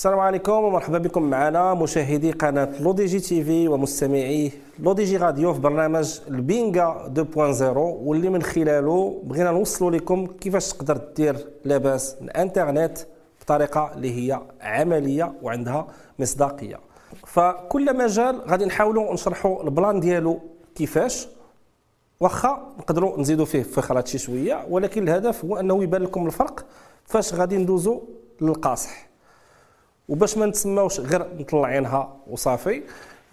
السلام عليكم ومرحبا بكم معنا مشاهدي قناة L'ODJ TV ومستمعي L'ODJ Radio في برنامج البينغا 2.0 واللي من خلاله بغينا نوصلوا لكم كيفاش تقدر دير لاباس الانترنت بطريقة اللي هي عملية وعندها مصداقية. فكل مجال غادي نحاولوا نشرحوا ال plan ديالو كيفاش واخا نقدروا نزيدوا فيه فخرات شي شوية ولكن الهدف هو أنه يبان لكم الفرق فاش غادي ندوزوا للقاصح. وباش ما نتسماوش غير مطلعينها وصافي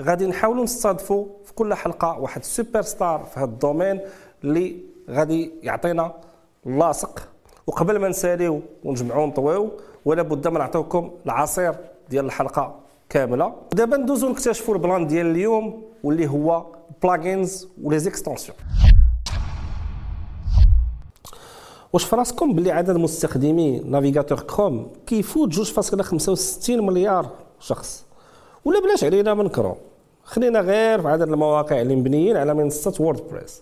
غادي نحاولوا نستضيفوا في كل حلقة واحد super star في هذا ال domaine اللي غادي يعطينا اللاصق وقبل ما نساليو ونجمعوا ونطويو ولا بد ما نعطيوكم العصير ديال الحلقة كاملة. دابا ندوزو نكتشفوا ال plan ديال اليوم واللي هو plugins و les extensions واش في راسكم باللي عدد مستخدمي navigateur Chrome كيفوت 2.65 مليار شخص؟ ولا بلاش علينا من كروم خلينا غير في عدد المواقع اللي مبنيين على منصة WordPress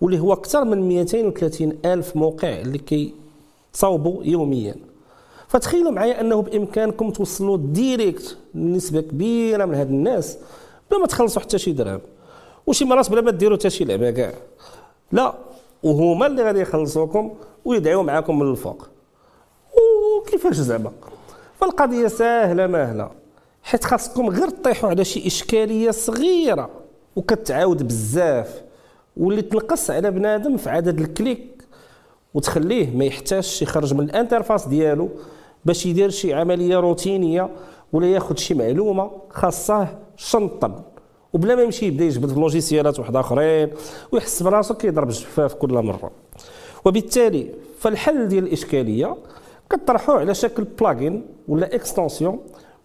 واللي هو أكثر من 230 ألف موقع اللي كيتصاوبوا يوميا. فتخيلوا معايا أنه بإمكانكم توصلوا direct لنسبه كبيرة من هاد الناس بلا ما تخلصوا حتى شي درهم. وشي مرات بلا ما ديروا حتى شي لعبة كاع. لا وهما اللي غادي يخلصوكم ويدعيو معاكم من الفوق. وكيفاش زعما؟ فالقضية ساهلة ماهله حيت خاصكم غير تطيحوا على شي إشكالية صغيرة وكتعاود بزاف. واللي تنقص على بنادم في عدد ال clic وتخليه ما يحتاجش يخرج من ال interface ديالو باش يدير شي عملية روتينية ولا ياخذ شي معلومة خاصة شنطا وبلا ما يمشي يبدا يجبد في logiciel ات واحد آخرين ويحس براسو كيضرب الجفاف كل مرة. وبالتالي فالحل ديال الإشكالية كتطرحوه على شكل plugin ولا extension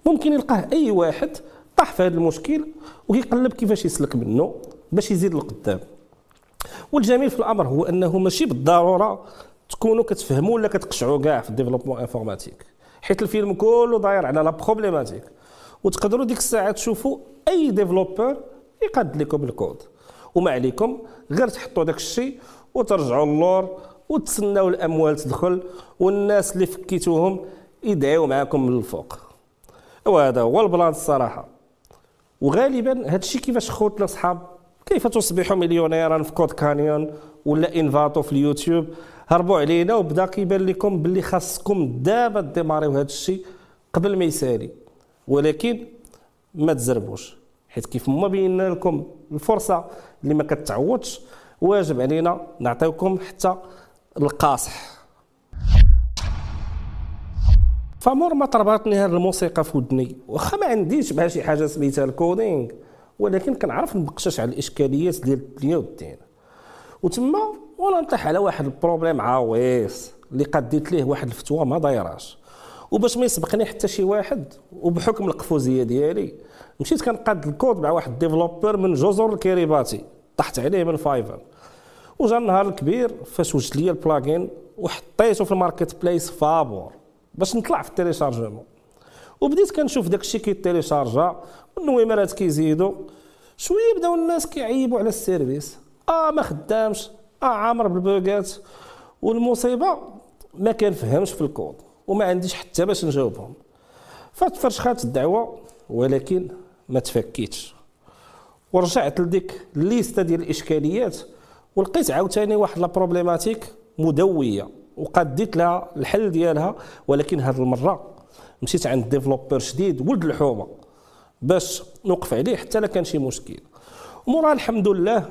ممكن يلقاه أي واحد طاح في هذا المشكل ويقلب كيفاش يسلك منه باش يزيد لقدام. والجميل في الأمر هو أنه ماشي بالضرورة تكونوا كتفهموا ولا كتقشعوا كاع في ال développement informatique حيت الفيلم كله داير على la problématique وتقدروا ديك الساعة تشوفوا أي développeur يقاد لكم الكود. وما عليكم غير تحطوا داك الشيء وترجعوا اللور وتسناو الأموال تدخل والناس اللي فكيتوهم يدعيو معاكم من الفوق. وهذا هو ال plan الصراحة. وغالبا هذا الشيء كيفاش خوتنا صحاب كيف تصبح مليونيرا في CodeCanyon ولا Envato في اليوتيوب؟ هربوا علينا وبدا كيبان لكم باللي خاصكم دابا ديماريو هذا الشيء قبل ما يسالي ولكن ما تزربوش. حيت كيف ما بينا لكم الفرصة اللي ما كتعوضش واجب علينا نعطيوكم حتى القاصح. فمور ما طرباتني هذه الموسيقى في ودني واخا ما عنديش بها شي حاجة سميتها الكودينغ ولكن كنعرف نبقشش على الإشكاليات ديال الدنيا والدين وتما ولا نطيح على واحد ال problème عويص اللي قديت ليه واحد الفتوى ما دايراش. وباش ما يسبقني حتى شي واحد وبحكم القفوزية ديالي مشيت كنقاد الكود مع واحد développeur من جزر الكريباتي طحت عليه من Fiverr. وجا النهار الكبير فاش وجد لي ال plugin وحطيته في ال marketplace فابور باش نطلع في ال téléchargement. وبديت كنشوف داك الشيء كيتيليشارجا والنويمرات كيزيدوا شوية بداو الناس كيعيبوا على ال service. آه ما خدامش. آه عامر بال bug ات. والمصيبة ما كنفهمش في الكود. وما عنديش حتى باش نجاوبهم. فتفرشخات الدعوة ولكن ما تفكيتش. ورجعت لديك ال liste ديال الإشكاليات ولقيت عاوتاني واحد لا مدوية وقديت لها الحل ديالها ولكن هذه المرة مشيت عند développeur شديد ولد الحومة باش نوقف عليه حتى لا كان شي مشكل. مورا الحمد لله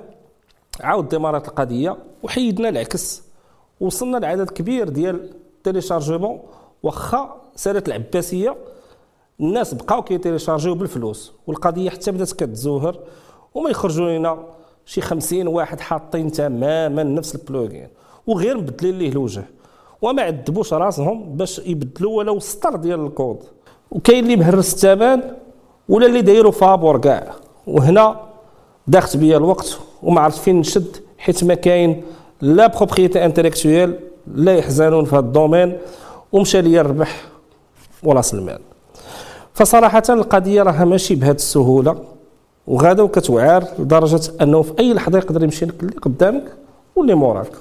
عاود démarrات القضية وحيدنا لاكس. وصلنا لعدد كبير ديال téléchargement واخا سالت العباسية الناس بقاو كي téléchargeيو بالفلوس والقضية حتى بدات كتزوهر وما يخرجوا لنا شي 50 واحد حاطين تماما نفس ال plugin وغير مبدلين ليه الوجه. وما عذبوش راسهم باش يبدلوا ولو سطر ديال الكود. وكاين اللي مهرس الثمن ولا اللي دايروا فابور كاع. وهنا داخت بيا الوقت وما عرفت فين نشد حيت ما كاين لا propriété intellectuelle لا يحزنون في هذا ال domaine. ومشى ليا الربح وراس المال فصراحة القضية راها ماشي بهذه السهولة وغادا وكتوعر لدرجة أنه في أي لحظة يقدر يمشي لك اللي قدامك واللي موراك.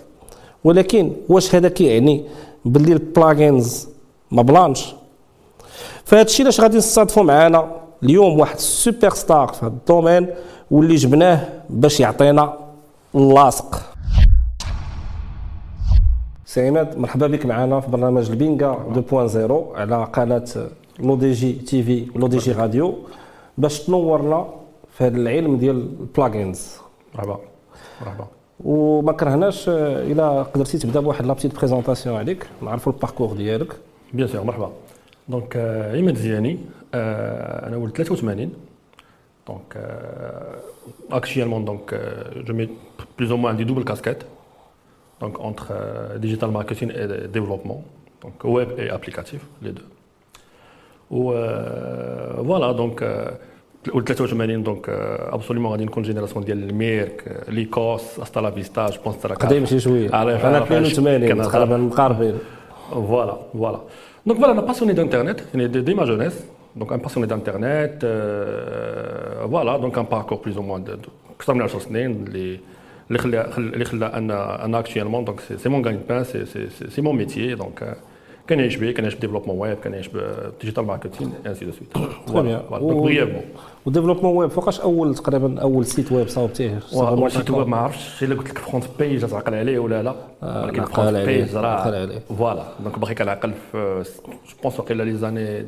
ولكن واش هذا كيعني باللي ال plugins ما بلانش؟ فهذا الشيء علاش غادي نستضيفوا معنا اليوم واحد السوبر ستار في هذا ال domaine واللي جبناه باش يعطينا اللاصق. سي عماد مرحبا بك معنا في برنامج لبينگا 2.0 على قناة لو دي جي TV ولو دي جي راديو باش تنورنا في هذا العلم ديال ال plugins. مرحبا. مرحبا. وما كرهناش إلا قدرتي تبدا بواحد la petite présentation عليك نعرفوا ال parcours ديالك. bien sûr مرحبا. donc عماد زياني أنا ولد 83 donc actuellement donc je mets plus ou moins des doubles casquettes donc entre digital marketing et développement. Donc web et applicatif les deux. و voilà donc و 83 دونك ابسوليمون غادي نكون جينيراسيون ديال الميرك ليكوس استا لا فيستا جو بونس قديم شي شوية أنا 82 تقريبا مقاربين فوالا فوالا دونك فوالا أنا باسيوني دانترنت يعني دي ما جونيس دونك ان باسيوني دانترنت فوالا دونك ان باركور بلوز أو موان أكثر من 10 سنين اللي اللي خلى اللي خلى أنا أنا اكشوالمون دونك سي مون غاني بان سي c'est mon métier donc كنعيش به كنعيش ب développement web كنعيش ب digital marketing ainsi de suite voilà donc brièvement و développement web فوقاش اول تقريبا اول site web صاوبتيه اول site web ما عرفتش الا قلت لك FrontPage تعقل عليه ولا لا ولكن FrontPage راه voilà donc باغي كنعقل في je pense واقيلا لي زاني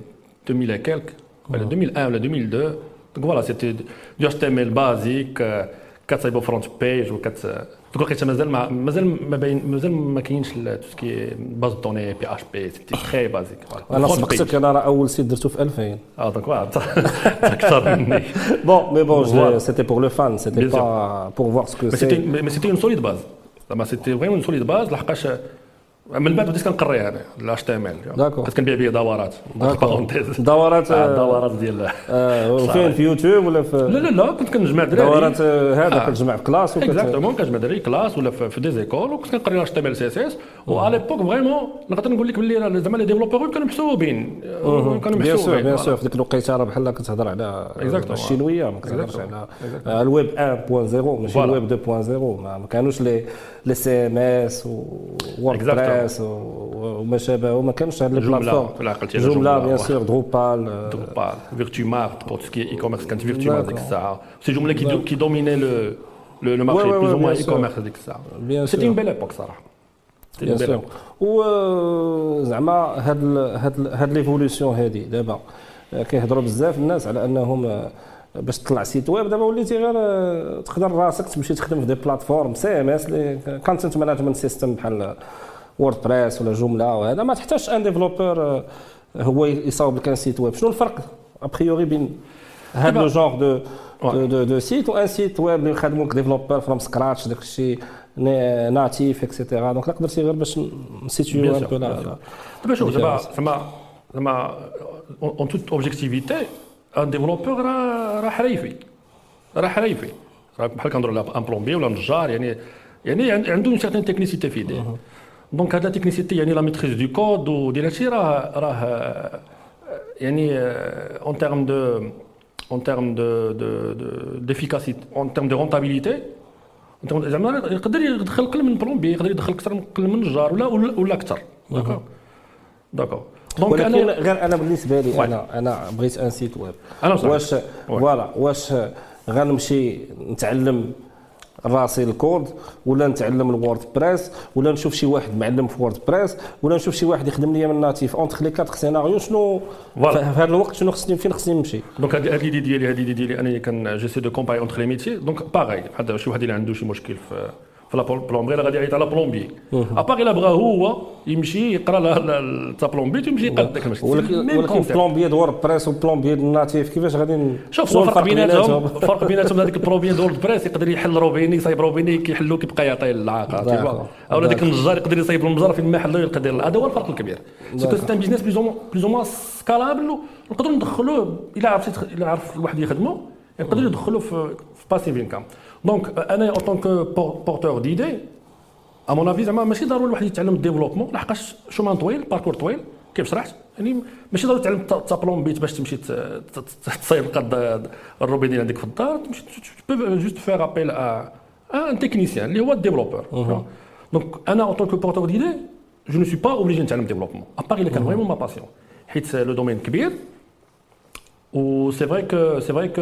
2000 quelque ولا 2001 ولا 2002 donc voilà c'était du HTML basique كتصايبو FrontPage وكت تقول لقيتها مازال ما مازال ما باين مازال ما كاينش tout ce qui est base de données PHP c'était très basique أنا سبقتك أنا راه اول site درتو في 2000 آه donc أكثر مني bon mais bon c'était pour le fun c'était pas pour voir ce que c'est mais c'était une solide base زعما c'était vraiment une solide base لحقاش من بعد بديت كنقري أنا ال HTML كنت كنبيع به دورات. دورات دورات ديال فين في يوتيوب ولا في لا لا لا كنت كنجمع دراري. دورات هذا كتجمع في classe exactement كنجمع دراري classe ولا في des écoles وكنت كنقري الاش تي ام ال سي إس إس. وعلى l'époque vraiment نقدر نقول لك باللي زعما les développeurs كانوا محسوبين. كانوا محسوبين. bien sûr bien sûr في ديك الوقيتة راه بحال كتهضر على الشينوية ما كتهضرش على الويب 1.0 ماشي الويب 2.0 ما كانوش les les CMS WordPress وما شابه وما كانش هاد ال plateformes Joomla bien sûr Drupal Drupal VirtueMart pour ce qui est e-commerce كانت VirtueMart ديك الساعة c'est Joomla qui qui dominait le le marché plus ou moins e-commerce هذيك الساعة c'était une belle époque صراحة bien sûr و زعما هاد هاد هاد l'évolution هادي دابا كيهضروا بزاف الناس على انهم باش تطلع site web. دابا وليتي غير تقدر راسك تمشي تخدم في des plateformes CMS content management system بحال WordPress ولا Joomla وهذا ما تحتاجش un développeur هو يصاوب لك ان سيت ويب شنو الفرق ابريوري بين هذا لو جونغ دو دو دو سيت وان سيت ويب اللي يخدموا كديفلوبور فروم سكراتش داك الشيء ناتيف اكسيتيرا دونك قدرتي غير باش نسيتيو ان بو دابا شوف دابا زعما زعما اون توت اوبجيكتيفيتي ان ديفلوبور راه راه حريفي راه حريفي بحال كنهضروا ان بلومبي ولا نجار يعني يعني عنده اون سيغتان تكنيسيتي في يديه. donc هاد la technicité يعني la maîtrise du code وديال هادشي راه راه يعني en termes de en termes de de d'efficacité en termes de rentabilité زعما يقدر يدخل قل من plombier يقدر يدخل أكثر من قل من نجار ولا ولا أكثر. d'accord d'accord donc أنا غير أنا بالنسبة لي أنا أنا بغيت un site web واش voilà واش غنمشي نتعلم راسي الكود ولا نتعلم ال WordPress ولا نشوف شي واحد معلم في WordPress ولا نشوف شي واحد يخدم لي من natif entre les quatre scénarios شنو؟ في هذا الوقت شنو خصني فين خصني نمشي؟ donc هذه l'idée ديالي هذه l'idée ديالي أنا quand j'essaie de comparer entre les métiers donc باغي بحال شي واحد اللي عنده شي مشكل في في la plomberie غادي يعيط على plombier. اباغ إلا بغا هو يمشي يقرا تا plombier تيمشي يقاد داك المشكل ولكن plombier د WordPress و plombier natif كيفاش غادي شوف الفرق بيناتهم. الفرق بيناتهم هذاك البلومبي د WordPress يقدر يحل روبيني يصايب روبيني كيحلو كيبقى يعطي العاقه أو هذاك النجار يقدر يصايب المجار فين ما حلو يقدر هذا هو الفرق الكبير. parce que c'est un business plus ou moins scalable نقدروا ندخلوه إلا عرفت إلا عرف الواحد يخدمو يقدر يدخلوا في passive income donc أنا en tant que porteur d'idée à mon avis زعما ماشي ضروري الواحد يتعلم développement لحقاش chemin طويل parcours طويل كيف شرحت يعني ماشي ضروري تعلم ta plomberie باش تمشي تصايب قد الروبيني اللي عندك في الدار تمشي juste faire appel à un technicien اللي هو ال développeur donc أنا en tant que porteur d'idée je ne suis pas obligé نتعلم développement à part الا كان vraiment ma passion حيت le domaine كبير و c'est vrai que c'est vrai que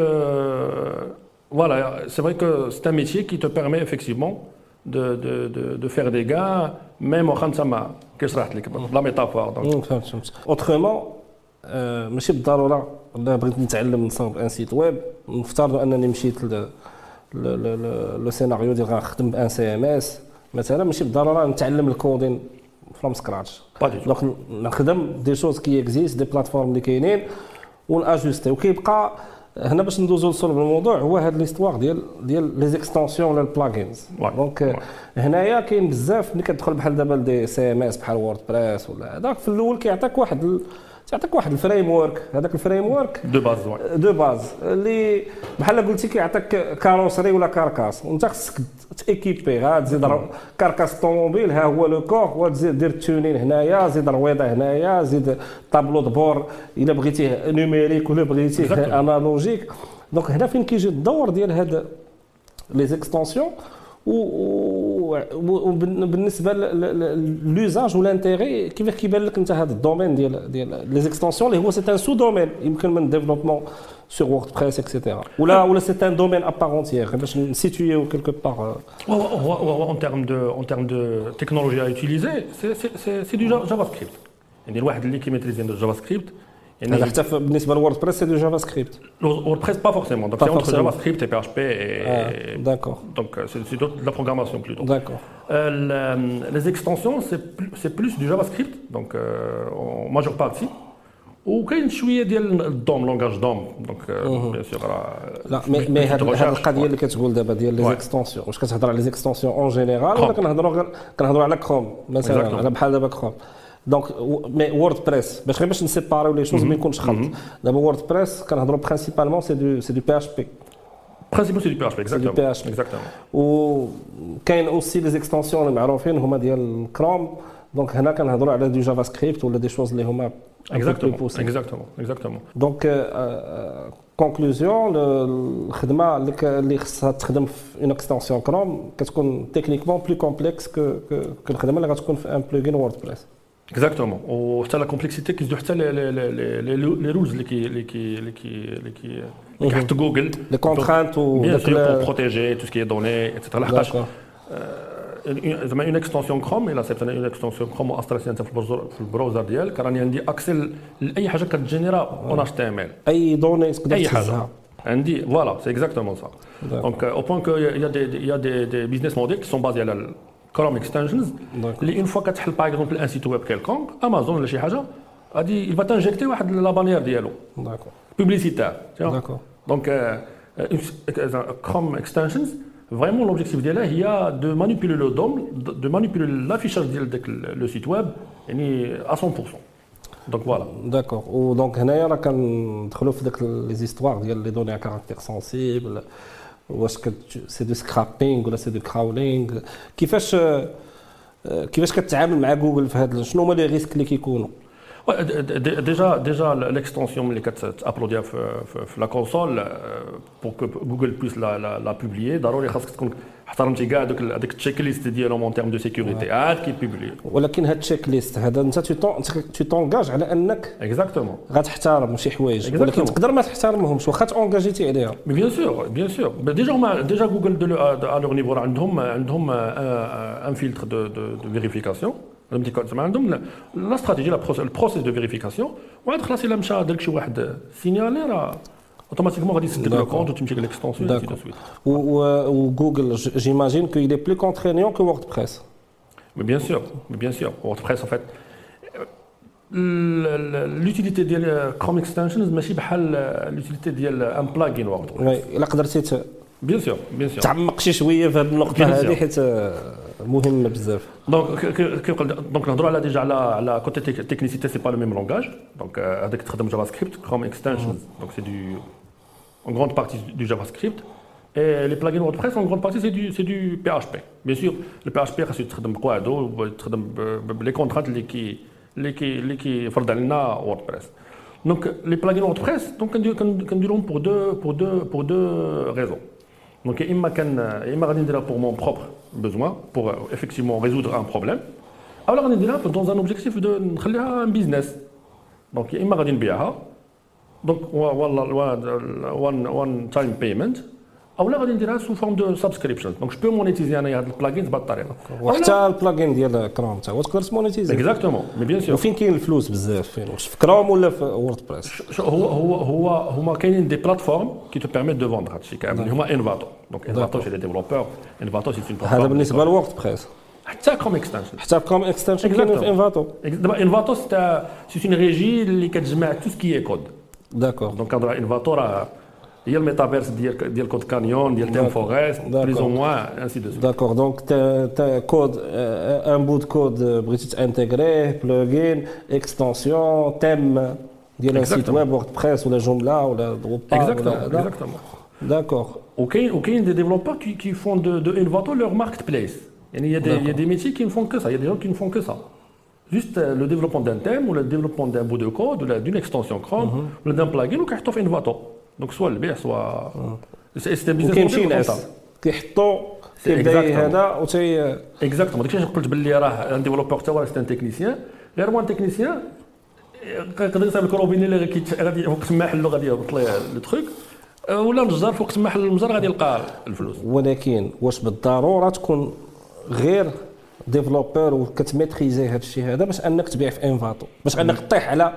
voilà, c'est vrai que c'est un métier qui te permet effectivement de, de, de, de faire des gains, même au Khansama, que sera la métaphore. Donc. Autrement, ماشي بالضروره لا بغيت نتعلم نصاوب un site web نفترض انني مشيت le scénario ديال غنخدم ب un CMS مثلا ماشي بالضروره نتعلم ال coding from scratch donc نخدم des choses qui existent des plateformes اللي كاينين وناجوستي وكيبقى هنا باش ندوزو لصلب الموضوع هو هاد l'histoire ديال ديال les extensions ولا ال plugins donc هنايا كاين بزاف ملي كتدخل بحال دابا دي CMS بحال WordPress ولا هذاك في الأول كيعطيك واحد تعطيك واحد الفريم ورك. هذاك ال framework. de base de base. اللي بحال قلتي كيعطيك carrosserie ولا carcasse. وانت خصك t'équiper غا تزيد carcasse طوموبيل. ها هو le corps. وتزيد دير ال tuning هنايا زيد رويضه هنايا زيد tableau de bord إلا بغيتيه numérique ولا بغيتيه analogique. donc هنا فين كيجي الدور ديال هاد les extensions وبالنسبة l'usage والانتيغي كيفاش كيبان لك أنت هذا ال domaine ديال ديال les extensions اللي هو c'est un sous-domaine يمكن من développement sur WordPress et cetera ولا ولا c'est un domaine à part entière باش نسيتويو quelque part هو en termes de en termes de technologies utilisées c'est c'est du JavaScript يعني الواحد اللي كيميتريزي JavaScript يعني هذا حتى بالنسبة ل WordPress c'est du JavaScript WordPress pas forcément donc c'est entre JavaScript et PHP d'accord donc c'est de la programmation plutôt d'accord les extensions c'est plus du JavaScript. Donc en majeure partie. وكاين شوية ديال ال DOM langage DOM donc bien sûr là mais mais هذه القضية اللي كتقول دابا ديال les extensions واش كتهضر على les extensions en général ولا كنهضروا غير كنهضروا على كروم مثلا بحال دابا Chrome donc mais WordPress باش غير باش نسيباريو les choses ما يكونش خلط دابا WordPress كنهضروا principalement c'est du c'est du PHP principal c'est du PHP exactement exactement وكاين aussi les extensions المعروفين هما ديال Chrome donc هنا كنهضروا على du JavaScript ولا des choses اللي هما exactement exactement exactement donc conclusion الخدمه اللي اللي خصها تخدم في une extension Chrome كتكون techniquement plus complexe que الخدمه اللي غتكون في un plugin WordPress exactement وحتى la complexité كيزيدو حتى les rules اللي كي اللي كي اللي كي اللي كي كيحط جوجل les contraintes و bien sûr pour protéger tout ce qui est données et cetera لحقاش زعما une extension Chrome الا cette extension Chrome واستراسي انت في ال browser ديالك راني عندي accès ل لاي حاجة كتجينيرا en HTML et données تقدر اي حاجة عندي voilà c'est exactement ça donc au point que y a des y a des business models qui sont basés على Chrome extensions اللي une fois كتحل par exemple un site web quelconque امازون ولا شي حاجة غادي il va t'injecter واحد la bannière ديالو d'accord publicitaire d'accord donc Chrome extensions vraiment l'objectif ديالها هي de manipuler le DOM de manipuler l'affichage ديال داك le site web يعني 100% donc voilà d'accord و donc هنايا راه كندخلوا في داك les histoires ديال les données à caractère sensible واش c'est du scraping ولا c'est du crawling؟ كيفاش كيفاش كتعامل مع جوجل في هذا شنو هما les risques اللي كيكونوا؟ déjà déjà l'extension اللي كتابلوديها في, في, la console pour que Google puisse la la, la publier ضروري خاصك تكون احترمتي كاع دوك هذيك ال check-list ديالهم en termes de sécurité عاد كيبوبلي ولكن هاد ال check-list هذا انت tu t'engages على انك exactement غتحترم شي حوايج. ولكن تقدر ما تحترمهمش واخا تونجاجيتي عليها. bien sûr bien sûr déjà هما ديجا جوجل à leur niveau عندهم عندهم un filtre de de vérification زعما عندهم la stratégie ال processus de vérification وعاد خلاص إلا مشى داك شي واحد signalé راه automatiquement غادي يسد le compte وتمشي l'extension وجوجل j'imagine que il est plus contraignant que WordPress. Mais bien sûr, mais bien sûr. WordPress en fait l'utilité ديال Chrome extensions ماشي بحال l'utilité ديال un plugin WordPress. الا قدرتي bien sûr bien sûr تعمق شي شوية في هذه النقطه هذه حيت مهمه بزاف donc donc نهضروا على déjà على على côté technicité c'est pas le même langage donc هذاك تخدم JavaScript Chrome extensions donc c'est du en grande partie du JavaScript. Et les plugins WordPress, en grande partie, c'est du, c'est du PHP. Bien sûr, le PHP, خاصو يتخدم بقواعدو يتخدم ب les contraintes اللي كي اللي كي اللي كيفرض علينا WordPress. donc les plugins WordPress donc كنديرهم pour deux pour deux pour deux raisons. Donc, il m'a dit pour mon propre besoin, pour effectivement résoudre un problème. Alors, on est là dans un objectif de faire un business. donc يا اما غادي نبيعها donc one one time payment أو لا غادي نديرها sous forme de subscription donc je peux monétiser انايا هاد ال plugins بهذه الطريقة وحتى ال plugin ديال كروم حتى هو تقدر ت monétiser exactement mais bien sûr وفين كاين الفلوس بزاف فين واش في كروم ولا في WordPress هو هو هو هما كاينين des plateformes qui te permettent de vendre هادشي كامل اللي هما Envato donc Envato c'est les développeurs Envato c'est un هذا بالنسبة ل Word Press حتى Chrome extension حتى Chrome extension كاين في Envato دابا Envato c'est une régie اللي كتجمع tout ce qui est code d'accord donc كنهضر Envato راه هي الميتافيرس ديال ديال CodeCanyon ديال ThemeForest plus ou moins ainsi de d'accord donc code un bout code بغيتي ت intégrer plugin extension thème ديال un site web WordPress ولا Joomla ولا Drupal exactement d'accord وكاين وكاين des développeurs qui qui font de de Envato leur marketplace يعني il y a des, il y a des métiers qui ne font que ça, il y a des gens qui ne font que ça. Juste le développement d'un thème ou le développement d'un bout de code ou d'une extension Chrome ou d'un plugin ou كيحطوا في Envato donc soit البيع soit c'est business وكاين شي ناس كيحطوا كيبدا هذا وتي exactement داكشي قلت باللي راه un développeur حتى هو c'est un technicien غير هو تكنيسيان يقدر يصايب لك روبيني اللي غادي فوق تما حلو غادي يهبط ليه لو تخيك ولا نجار فوق تما حل المجر غادي يلقى الفلوس ولكن واش بالضروره تكون غير ديفلوبور وكتميتريزي هذا الشيء هذا باش أنك تبيع في انفاتو باش أنك تطيح على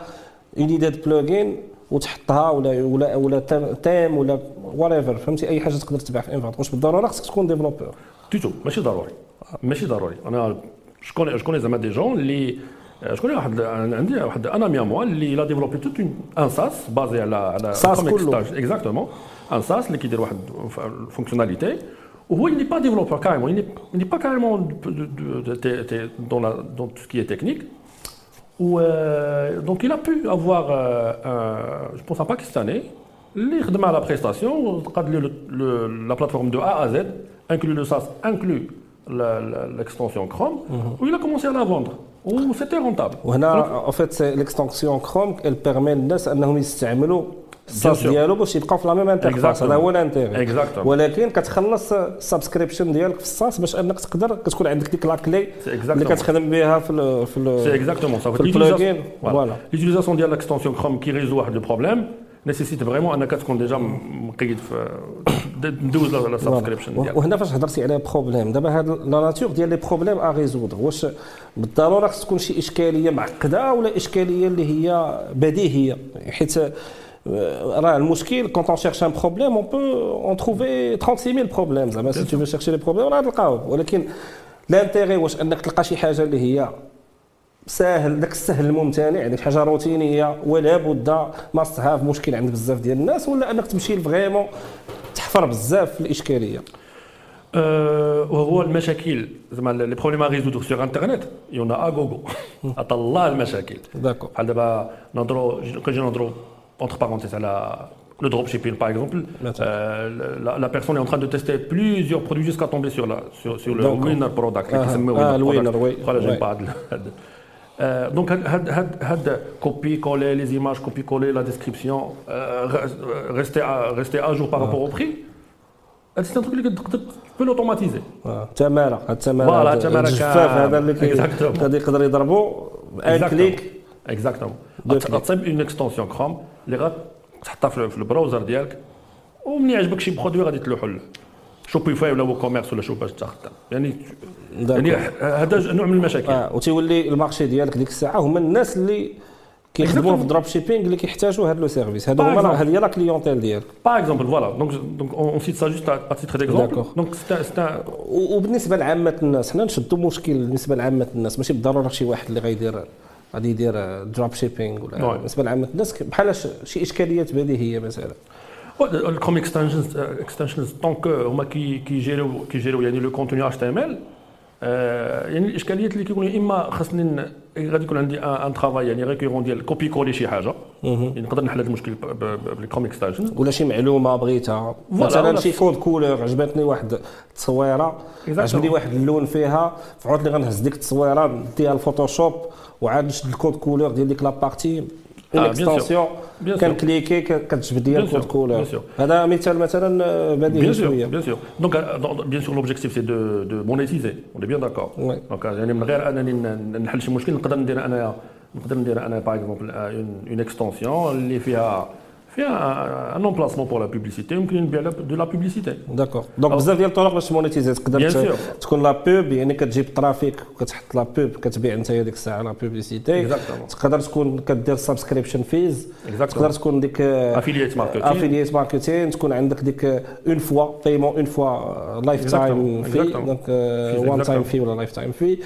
اونيداد بلوغين وتحطها ولا ولا ولا تيم ولا وريفر فهمتي؟ أي حاجة تقدر تبيع في انفانت واش بالضرورة خصك تكون ديفلوبور du tout ماشي ضروري. ماشي ضروري. أنا شكون شكون زعما des gens اللي شكون واحد عندي واحد un ami à moi اللي l'a développé tout un SaaS basé على على SaaS كله. exactement un SaaS اللي كيدير واحد fonctionnalité وهو il n'est pas développeur carrément il n'est pas carrément dans, la, dans tout ce qui est technique Où, euh, donc il a pu avoir, euh, un, je pense, un Pakistanais, il a demandé la prestation, le, le, la plateforme de A à Z, inclut le SaaS, inclut l'extension Chrome, mm -hmm. où il a commencé à la vendre. Où c'était rentable. En fait, l'extension Chrome, elle permet aux gens d'utiliser ال SaaS ديالو باش يبقى في la même interface. هذا هو l'intérêt ولكن كتخلص ال subscription ديالك في ال SaaS باش انك تقدر كتكون عندك ديك la clé اللي كتخدم بها في في c'est exactement صافي ال plugin voilà l'utilisation ديال l'extension Chrome qui résout واحد le problème nécessite vraiment انك تكون déjà مقيد في ندوز la subscription ديالك وهنا فاش هضرتي على problème دابا هاد la nature ديال les problèmes à résoudre واش بالضروره خص تكون شي اشكاليه معقده ولا اشكاليه اللي هي بديهيه حيت quand on cherche un problème on peut en trouver 36 000 problèmes زعما si tu veux chercher les problèmes راه تلقاهم ولكن l'intérêt واش أنك تلقى شي حاجة اللي هي ساهل داك السهل الممتنع يعني حاجة روتينية ولا بد must have مشكل عند بزاف ديال الناس ولا أنك تمشي vraiment تحفر بزاف في الإشكالية؟ وهو المشاكل. زعما les problèmes à résoudre sur Internet il y en a à gogo عطا الله المشاكل. d'accord بحال دابا نهضروا كنجي نهضروا entre parenthèses, à la, le dropshipping par exemple, euh, la, la, personne est en train de tester plusieurs produits jusqu'à tomber sur, la, sur, sur le Donc, winner product. Ah, ah, le winner, oui. Voilà, j'aime pas. Euh, donc, had, copier-coller les images, copier-coller la description, euh, rester, à, rester à jour par rapport au prix. C'est un truc que tu peux l'automatiser. التماره التماره فوالا التماره الجفاف هذا اللي غادي يقدر يضربوا ان كليك exactement تصيب une extension Chrome اللي غتحطها في ال browser ديالك ومني يعجبك شي produit غادي تلوحو Shopify ولا WooCommerce ولا شوف باش تاخذ يعني يعني هذا نوع من المشاكل آه. وتيولي ال marché ديالك ديك الساعة هما الناس اللي كيخدموا في ال drop shipping اللي كيحتاجوا هذا le service هادو هما هذه هي la clientèle ديالك par exemple voilà donc donc on cite ça juste à titre d'exemple donc c'est à وبالنسبه لعامه الناس حنا نشدوا مشكل بالنسبة لعامه الناس ماشي بالضروره شي واحد اللي غيدير غادي يدير dropshipping ولا بالنسبة لعامة الناس بحال شي إشكاليات بديهيه مثلا. ال Chrome extensions extensions donc هما كي كيجيريو كيجيريو يعني le contenu HTML يعني الإشكاليات اللي كيكونوا إما خاصني غادي يكون عندي un travail يعني récurrent ديال copier-coller شي حاجة. نقدر نحل هذا المشكل بال Chrome extension ولا شي معلومة بغيتها. مثلا شي code couleur عجبتني واحد التصويرة. عجبني واحد اللون فيها. فعاود لي غنهز ديك التصويرة نديها ال Photoshop وعاد نشد ال code couleur ديال ديك la partie. une extension كن cliquer كتجبد لي ال code couleur هذا مثال مثلا بديهي شوية. bien sûr donc bien sûr l'objectif c'est de de monétiser un bien d'accord donc يعني من غير أنني نحل شي مشكل نقدر ندير انايا نقدر ندير أنا par exemple une extension اللي فيها فيها un emplacement pour la publicité يمكن نبيع de la publicité d'accord donc بزاف ديال الطرق باش monétiser تقدر تكون la pub يعني كتجيب trafic وكتحط la pub كتبيع انت هذيك الساعة la publicité تقدر تكون كدير subscription fees تقدر تكون ديك affiliate marketing affiliate marketing تكون عندك ديك une fois paiement une fois lifetime fee donc one-time fee ولا lifetime fee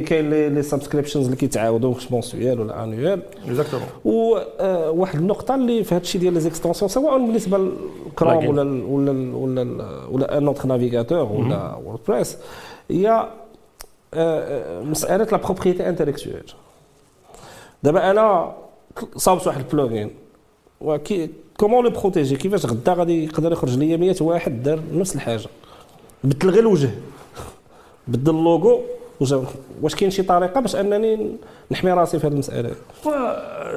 كاين les subscriptions اللي كيتعاودوا mensuel ولا annuel exactement وواحد النقطه اللي في هذا الشيء ديال les extensions سواء بالنسبة للكروم ولا ولا ولا ولا un autre navigateur ولا ووردبريس هي مساله la propriété intellectuelle دابا أنا صاوبت واحد ال plugin وكي comment le protéger كيفاش غدا غادي يقدر يخرج لي 100 واحد دار نفس الحاجة بدل غير الوجه بدل اللوغو واش كاين شي طريقة باش أنني نحمي راسي في هذه المسألة؟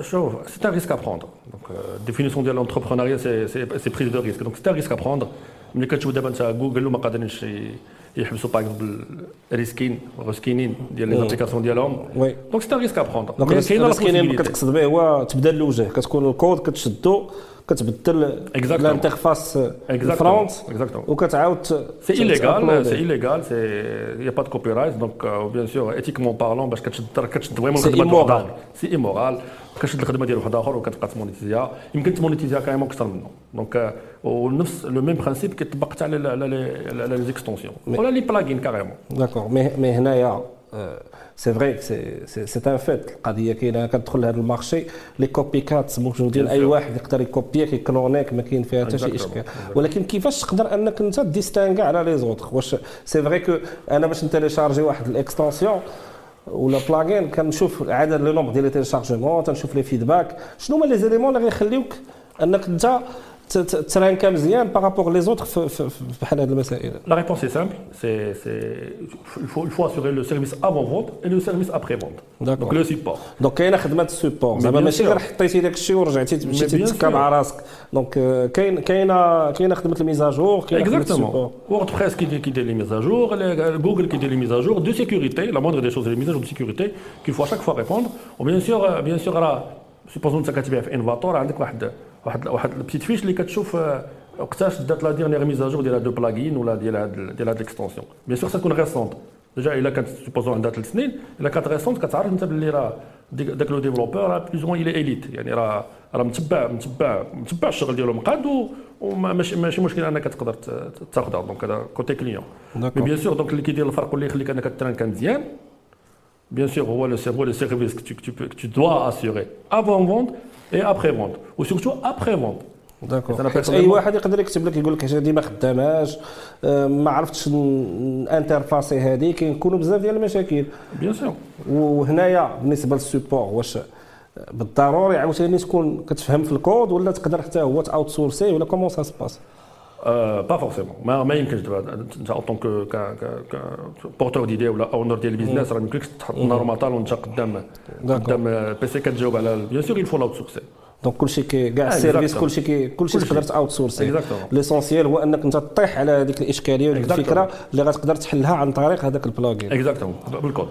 شوف c'est un risque à prendre donc définition ديال l'entrepreneuriat c'est c'est prise de risque donc c'est un risque à prendre ملي كتشوف دابا انت جوجل ما قادرينش يحبسوا par exemple reskin reskin ين ديال les applications ديالهم donc c'est un risque à prendre donc اللي كتقصد به هو تبدل الوجه كتكون الكود كتشدو كتبدل ال interface front وكتعاود c'est illégal c'est illégal c'est y a pas de copyright donc bien sûr éthiquement parlant باش كتشد كتشد vraiment الخدمه واحد c'est immoral كتشد الخدمه ديال واحد اخر وكتبقى تمونيتيزيها يمكن تمونيتيزيها كاريمون أكثر منه donc ونفس le même principe كيطبق حتى على على les extensions ولا les plugins carrément d'accord mais هنايا c'est vrai c'est un fait القضية كاينة كتدخل لهذا المارشي les copycats موجودين اي واحد يقدر يكوبيك يكلونيك ما كاين فيها حتى شي اشكال ولكن كيفاش تقدر انك انت ت distinguer على les autres واش c'est vrai que أنا باش ن télécharger واحد ال extension ولا plugin كنشوف عدد le nombre ديال les téléchargements تنشوف les feedbacks شنو هما les éléments اللي غيخليوك انك انت ت ranker مزيان par rapport les autres بحال هذه المسائل. la réponse c'est simple c'est c'est il faut assurer le service avant vente et le service après vente. donc le support donc كاينة خدمه ال support زعما ماشي غير حطيتي داك الشيء ورجعتي مشيتي تسكى مع راسك donc كاين كاينة كاينة خدمه ال mise à jour كاينة خدمه ال support وورد بريس كي كي دير les mises à jour جوجل كي دير les mises à jour de sécurité la moindre des choses les mises à jour de sécurité qu'il faut à chaque fois répondre. و bien sûr bien sûr راه supposons انت كتبيع في انفاتور عندك واحد واحد واحد ال petite fiche اللي كتشوف وقتاش date la dernière mise à jour ديال هاد le plugin ولا ديال هاد ديال هاد l'extension bien sûr تكون récente déjà الا كانت supposons عندها ثلاث سنين الا كانت récente كتعرف انت باللي راه داك le développeur راه plus ou moins à l'écoute يعني راه راه متبع متبع متبع الشغل ديالو مقاد وماشي ماشي مشكل انك تقدر تاخذها donc هذا côté client mais bien sûr donc اللي كيدير الفرق واللي يخليك انك ت ranker مزيان bien sûr, هو le, هو le service que tu, que tu, que tu dois assurer avant vente et après vente ou surtout après vente d'accord اي واحد يقدر يكتب لك يقول لك هذه ما خداماش ما عرفتش ال interface هذه كيكونوا بزاف ديال المشاكل bien sûr وهنايا بالنسبة لل support واش بالضروري عاوتاني تكون كتفهم في الكود ولا تقدر حتى هو ت outsourcer ولا comment ça se passe pas forcément ما ما يمكنش دابا انت en que porteur d'idée ولا owner ديال ال business راه ما يمكنش تحط normalement وانت قدام قدام PC كتجاوب على bien sûr il faut l'outsourcer donc كلشي كي كاع ال services كلشي كي كلشي تقدر outsourcer l'essentiel هو إنك أنت تطيح على هذيك الإشكالية وديك الفكرة اللي غتقدر تحلها عن طريق هذاك ال plugin exactement بال code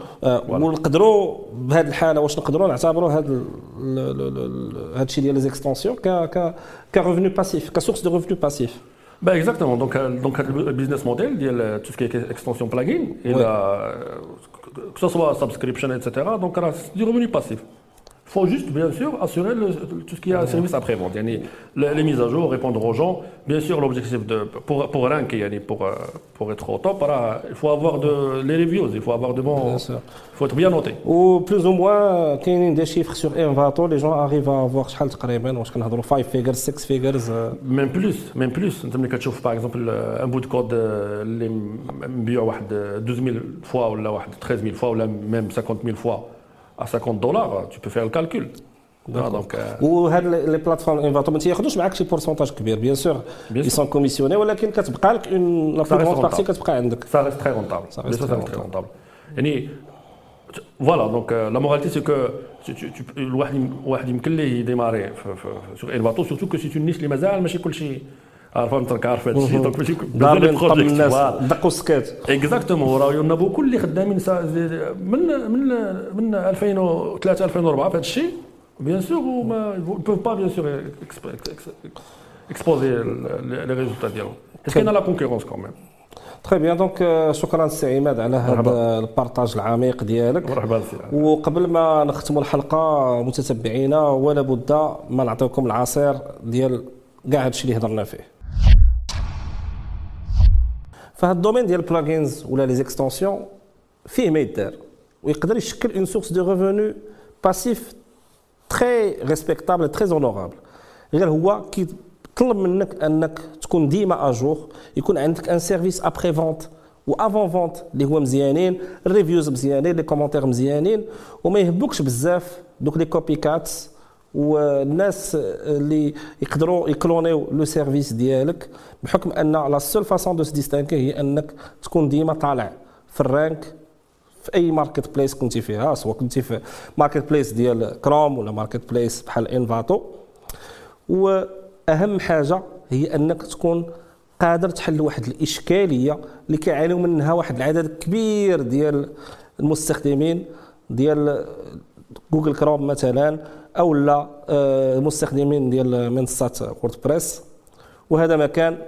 ونقدروا بهذه الحالة واش نقدروا؟ نعتبروا هذا هذا الشيء ديال les extensions ك ك ك revenu passif ك source de revenu passif Ben exactement. Donc, donc le business model, tout ce qui est extension plugin, et ouais. la, que ce soit subscription, etc. Donc, c'est du revenu passif. Il faut juste, bien sûr, assurer le, tout ce qui est service après-vente. Les, les mises à jour, répondre aux gens. Bien sûr, l'objectif de, pour, pour ranker, pour, pour être au top, il faut avoir de, les reviews, il faut avoir de bons. Il faut être bien noté. Ou plus ou moins, quand il y a des chiffres sur Envato, les gens arrivent à avoir 5 figures, 6 figures. Même plus, même plus. Tu par exemple un bout de code, les 12 000 fois, ou 13 000 fois, ou même 50 000 fois. À 50 دولار tu peux faire le calcul. donc وهاد les plateformes Envato ما تياخذوش معاك شي pourcentage كبير bien sûr ils sont commissionnés ولكن كتبقى لك la plus partie كتبقى عندك. ça reste très rentable ça reste très rentable يعني voilà donc la moralité c'est que الواحد الواحد يمكن ليه ي démarrer sur Envato surtout que c'est une niche اللي مازال ماشي كلشي عارف فهمت عارف هذا الشيء donc ماشي ضاربين طم الناس دقوا السكات exactement وراه y en a beaucoup اللي خدامين من من من 2003 2004 في هذا الشيء bien sûr وما peuvent pas bien sûr exposer les résultats ديالهم كاينة la concurrence quand même très bien donc شكرا سي عماد على هذا ال partage العميق ديالك. مرحبا وقبل ما نختموا الحلقة متتبعينا ولا بد ما نعطيكم العصير ديال كاع هادشي اللي هضرنا فيه. فهاد ال domaine ديال ال plugins ولا les extensions فيه ما يدار ويقدر يشكل une source de revenu passif très respectable très honorable غير هو كيطلب منك أنك تكون ديما à jour يكون عندك un service après vente و avant vente اللي هو مزيانين ال reviews مزيانين les commentaires مزيانين وما يهبوكش بزاف. دوك les copycats والناس اللي يقدروا ي cloner و le service ديالك بحكم أن la seule façon de distinguer هي أنك تكون ديما طالع في ال rank في أي marketplace كنتي فيها سواء كنتي في marketplace ديال كروم ولا marketplace بحال انفاتو وأهم حاجة هي أنك تكون قادر تحل واحد الإشكالية اللي كيعانيو منها واحد العدد كبير ديال المستخدمين ديال Google Chrome مثلا. أو لا المستخدمين ديال منصات WordPress وهذا ما كان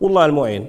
والله المعين.